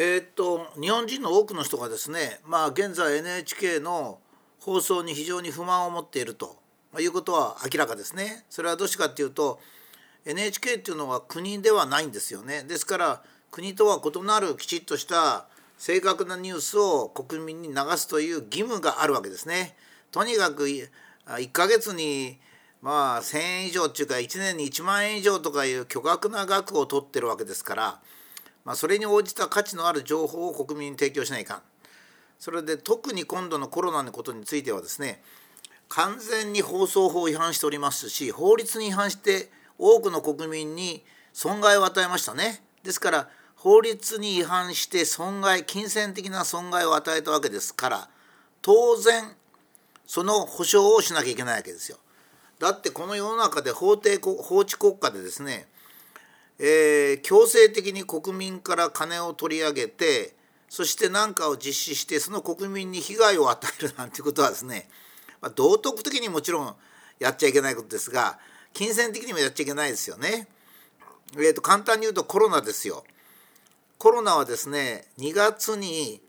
えー、っと日本人の多くの人がですねまあ現在 NHK の放送に非常に不満を持っているということは明らかですね。それはどうしてかっていうと NHK っていうのは国ではないんですよね。ですから国とは異なるきちっとした正確なニュースを国民に流すという義務があるわけですね。とにかく1ヶ月にまあ1,000円以上っていうか1年に1万円以上とかいう巨額な額を取ってるわけですから、まあ、それに応じた価値のある情報を国民に提供しないかん。それで特に今度のコロナのことについてはですね完全に放送法違反しておりますし法律に違反して多くの国民に損害を与えましたね。ですから法律に違反して損害金銭的な損害を与えたわけですから当然その保証をしなきゃいけないわけですよ。だってこの世の中で法定法治国家でですね、えー、強制的に国民から金を取り上げてそして何かを実施してその国民に被害を与えるなんてことはですね、まあ、道徳的にもちろんやっちゃいけないことですが金銭的にもやっちゃいけないですよね。えーと、簡単に言うとコロナですよ。コロナはですね2月に、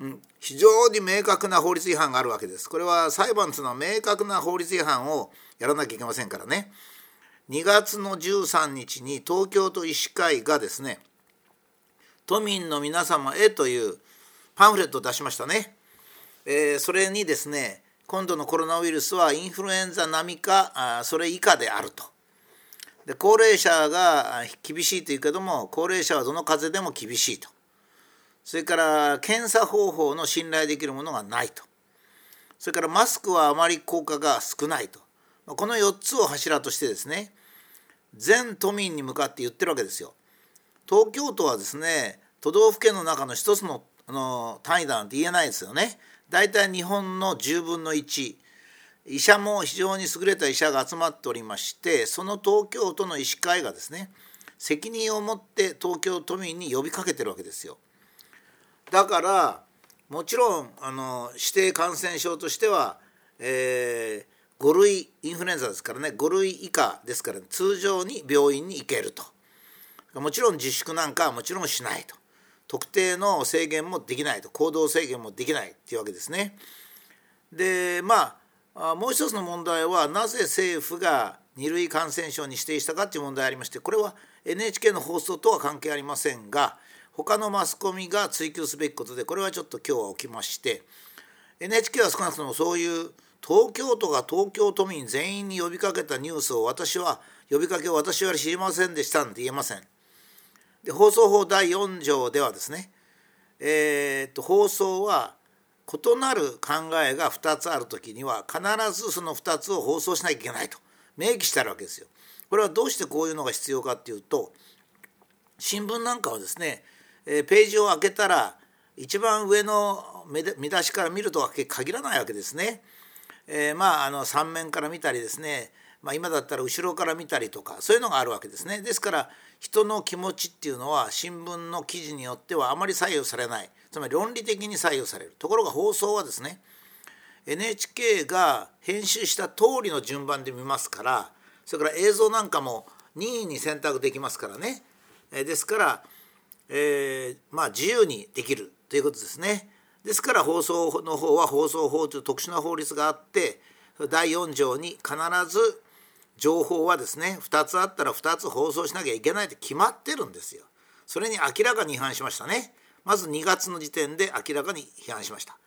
うん、非常に明確な法律違反があるわけです。これは裁判というのは明確な法律違反をやらなきゃいけませんからね。2月の13日に東京都医師会がですね都民の皆様へというパンフレットを出しましたね。えー、それにですね今度のコロナウイルスはインフルエンザ並みかあそれ以下であると。で高齢者が厳しいというけども高齢者はどの風邪でも厳しいと。それから検査方法の信頼できるものがないと。それからマスクはあまり効果が少ないと。この4つを柱としてですね全都民に向かって言ってるわけですよ。東京都はですね都道府県の中の一つのあの単位だなんて言えないですよね。大体日本の10分の1医者も非常に優れた医者が集まっておりましてその東京都の医師会がですね責任を持って東京都民に呼びかけてるわけですよ。だからもちろんあの指定感染症としては、えー、5類インフルエンザですからね5類以下ですから、通常に病院に行けると。もちろん自粛なんかはもちろんしないと特定の制限もできないと行動制限もできないっていうわけですね。でまあもう一つの問題はなぜ政府が2類感染症に指定したかっていう問題ありましてこれは NHK の放送とは関係ありませんが他のマスコミが追及すべきことでこれはちょっと今日は起きまして NHK は少なくともそういう東京都が東京都民全員に呼びかけたニュースを私は呼びかけを私は知りませんでしたなんて言えません。で放送法第4条ではですね、えー、っと放送は異なる考えが2つある時には必ずその2つを放送しなきゃいけないと明記してあるわけですよ。これはどうしてこういうのが必要かっていうと新聞なんかはですね、えページを開けたら一番上の見出しから見るとは限らないわけですね。えー、まああの3面から見たりですね、まあ、今だったら後ろから見たりとかそういうのがあるわけですね。ですから人の気持ちっていうのは新聞の記事によってはあまり左右されないつまり論理的に左右されるところが放送はですね NHK が編集した通りの順番で見ますからそれから映像なんかも任意に選択できますからねえですから、えー、まあ自由にできるということですね。ですから放送の方は放送法という特殊な法律があって第4条に必ず情報はですね2つあったら2つ放送しなきゃいけないって決まってるんですよ。それに明らかに違反しましたね。まず2月の時点で明らかに批判しました。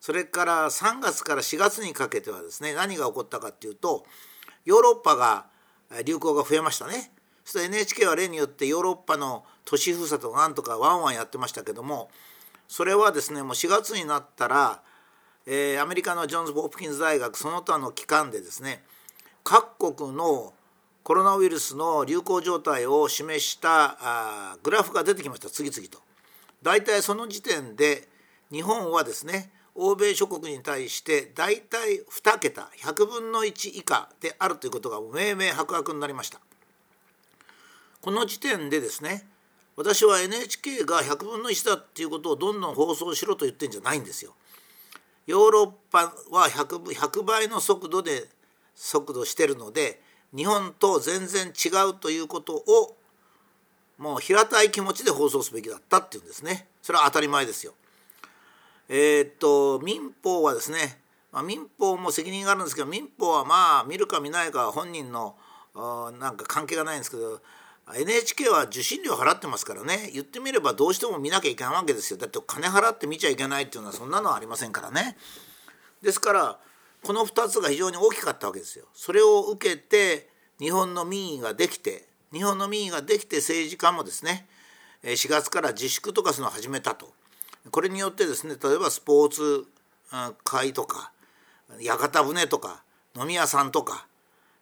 それから3月から4月にかけてはですね何が起こったかっていうとヨーロッパが流行が増えましたね。そして NHK は例によってヨーロッパの都市封鎖とかなんとかワンワンやってましたけどもそれはですねもう4月になったら、えー、アメリカのジョンズ・ホプキンズ大学その他の機関でですね各国のコロナウイルスの流行状態を示したあグラフが出てきました次々と。大体その時点で日本はですね欧米諸国に対して大体2桁100分の1以下であるということが明々白々になりました。この時点でですね私は NHK が100分の1だっていうことをどんどん放送しろと言ってんじゃないんですよ。ヨーロッパは 100, 100倍の速度で速度してるので日本と全然違うということをもう平たい気持ちで放送すべきだったっていうんですねそれは当たり前ですよ。えー、っと民法はですね、まあ、民法も責任があるんですけど民法はまあ見るか見ないかは本人のなんか関係がないんですけど NHK は受信料払ってますからね。言ってみればどうしても見なきゃいけないわけですよ。だって金払って見ちゃいけないっていうのはそんなのはありませんからね。ですからこの2つが非常に大きかったわけですよ。それを受けて日本の民意ができて日本の民意ができて政治家もですね4月から自粛とかするのを始めたと。これによってですね例えばスポーツ会とか屋形船とか飲み屋さんとか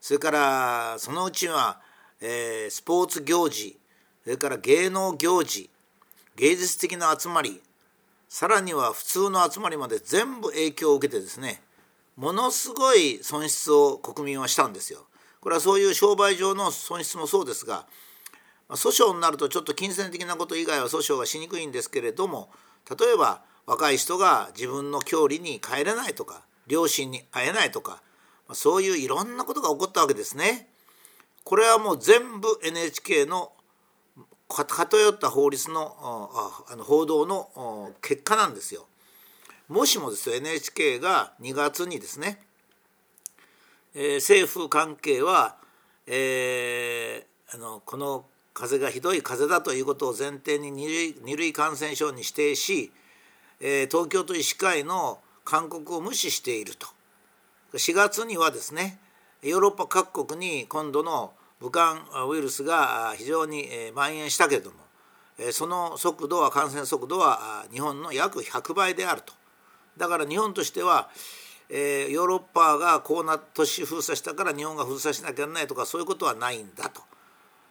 それからそのうちはえー、スポーツ行事それから芸能行事芸術的な集まりさらには普通の集まりまで全部影響を受けてですねものすごい損失を国民はしたんですよ。これはそういう商売上の損失もそうですが訴訟になるとちょっと金銭的なこと以外は訴訟がしにくいんですけれども例えば若い人が自分の郷里に帰れないとか両親に会えないとかそういういろんなことが起こったわけですね。これはもう全部 NHK の偏った法律のあの報道の結果なんですよ。もしもですよ NHK が2月にですね、えー、政府関係は、えー、あのこの風邪がひどい風邪だということを前提に二類二類感染症に指定し、えー、東京都医師会の勧告を無視していると4月にはですねヨーロッパ各国に今度の武漢ウイルスが非常に蔓延したけれどもその速度は感染速度は日本の約100倍であるとだから日本としてはヨーロッパがこうな都市封鎖したから日本が封鎖しなきゃいけないとかそういうことはないんだと。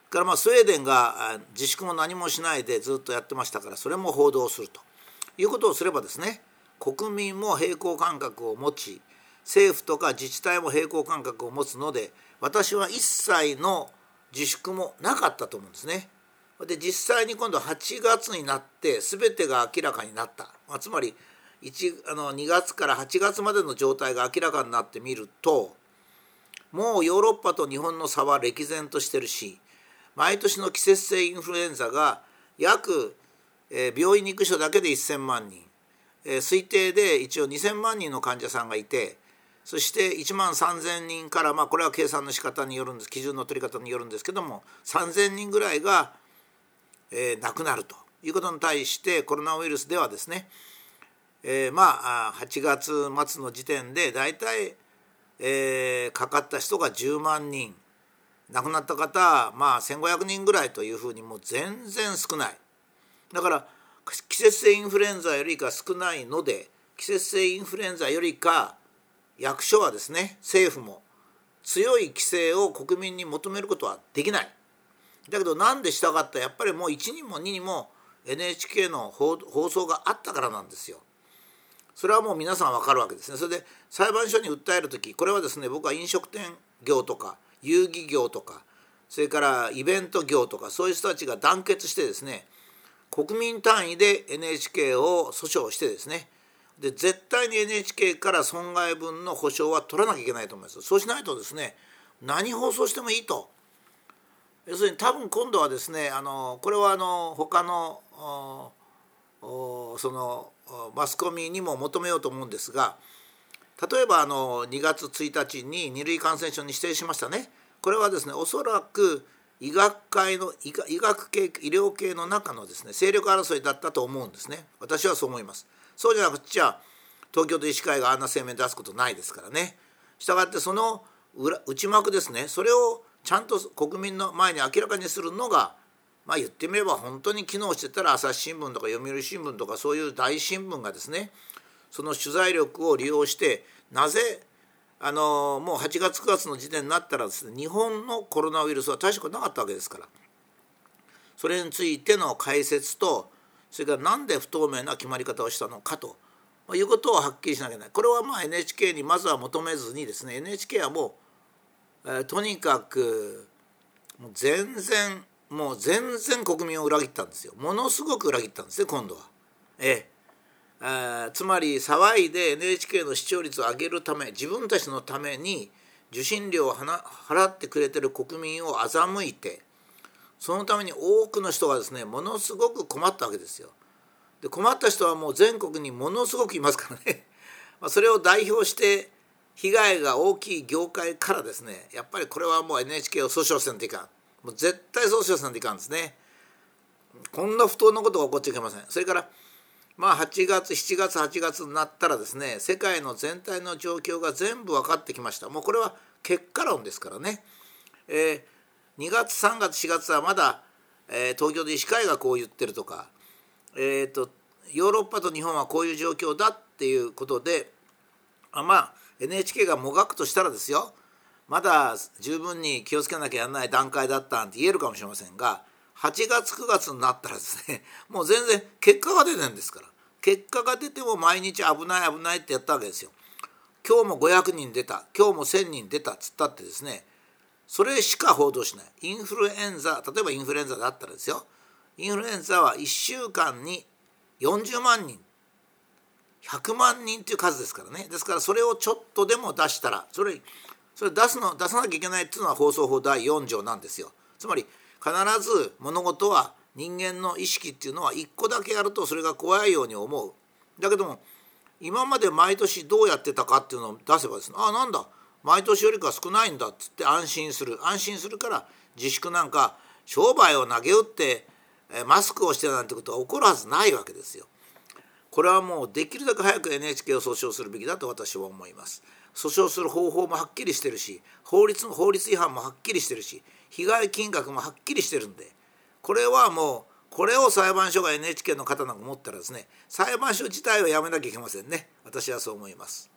からまあスウェーデンが自粛も何もしないでずっとやってましたからそれも報道するということをすればですね国民も平行感覚を持ち政府とか自治体も平行感覚を持つので私は一切の自粛もなかったと思うんですね。で実際に今度8月になって全てが明らかになった、まあ、つまり1あの2月から8月までの状態が明らかになってみるともうヨーロッパと日本の差は歴然としてるし毎年の季節性インフルエンザが約、えー、病院に行く人だけで1,000万人、えー、推定で一応2,000万人の患者さんがいてそして1万3,000人からまあこれは計算の仕方によるんです基準の取り方によるんですけども3,000人ぐらいが、えー、亡くなるということに対してコロナウイルスではですね、えー、まあ8月末の時点で大体、えー、かかった人が10万人亡くなった方まあ1,500人ぐらいというふうにもう全然少ない。だから季節性インフルエンザよりか少ないので季節性インフルエンザよりか役所はですね政府も強い規制を国民に求めることはできない。だけどなんでしたかった？やっぱりもう1にも2にも NHK の放送があったからなんですよ。それはもう皆さん分かるわけですね。それで裁判所に訴える時これはですね僕は飲食店業とか遊戯業とかそれからイベント業とかそういう人たちが団結してですね国民単位で NHK を訴訟してですねで絶対に NHK から損害分の保証は取らなきゃいけないと思います。そうしないとですね何放送してもいいと。要するに多分今度はですねあのこれはあの他のそのマスコミにも求めようと思うんですが例えばあの2月1日に二類感染症に指定しましたね。これはですねおそらく医学会の医学系医療系の中のですね勢力争いだったと思うんですね私はそう思います。そうじゃなくちゃ東京都医師会があんな声明出すことないですからね。したがってその裏内幕ですねそれをちゃんと国民の前に明らかにするのがまあ言ってみれば本当に機能してたら朝日新聞とか読売新聞とかそういう大新聞がですねその取材力を利用してなぜあのもう8月9月の時点になったらですね日本のコロナウイルスは大したことなかったわけですから。それについての解説とそれから何で不透明な決まり方をしたのかということをはっきりしなきゃいけない。これはまあ NHK にまずは求めずにですね NHK はもう、えー、とにかくもう全然もう全然国民を裏切ったんですよ。ものすごく裏切ったんですね今度は。ええ、つまり騒いで NHK の視聴率を上げるため自分たちのために受信料を払ってくれてる国民を欺いてそのために多くの人がですねものすごく困ったわけですよ。で困った人はもう全国にものすごくいますからね。まそれを代表して被害が大きい業界からですねやっぱりこれはもう NHK を訴訟せんといかん。もう絶対訴訟せんといかんですね。こんな不当なことが起こっちゃいけません。それからまあ8月7月8月になったらですね世界の全体の状況が全部分かってきました。もうこれは結果論ですからね、えー、2月3月4月はまだ、えー、東京で医師会がこう言ってるとか、えーと、ヨーロッパと日本はこういう状況だっていうことであまあ NHK がもがくとしたらですよ。まだ十分に気をつけなきゃやらない段階だったなんて言えるかもしれませんが8月9月になったらですね もう全然結果が出てるんですから。結果が出ても毎日危ない危ないってやったわけですよ。今日も500人出た今日も1,000人出たっつったってですねそれしか報道しない。インフルエンザ例えばインフルエンザだったらですよ。インフルエンザは1週間に40万人。100万人っていう数ですからね。ですからそれをちょっとでも出したらそれそれ出すの出さなきゃいけないっていうのは放送法第4条なんですよ。つまり必ず物事は人間の意識っていうのは一個だけやるとそれが怖いように思う。だけども今まで毎年どうやってたかっていうのを出せばですねあなんだ？毎年よりか少ないんだっつって安心する安心するから自粛なんか商売を投げ打ってマスクをしてなんてことは起こるはずないわけですよ。これはもうできるだけ早く NHK を訴訟するべきだと私は思います。訴訟する方法もはっきりしてるし法律の法律違反もはっきりしてるし被害金額もはっきりしてるんでこれはもうこれを裁判所が NHK の方なんか持ったらですね裁判所自体はやめなきゃいけませんね私はそう思います。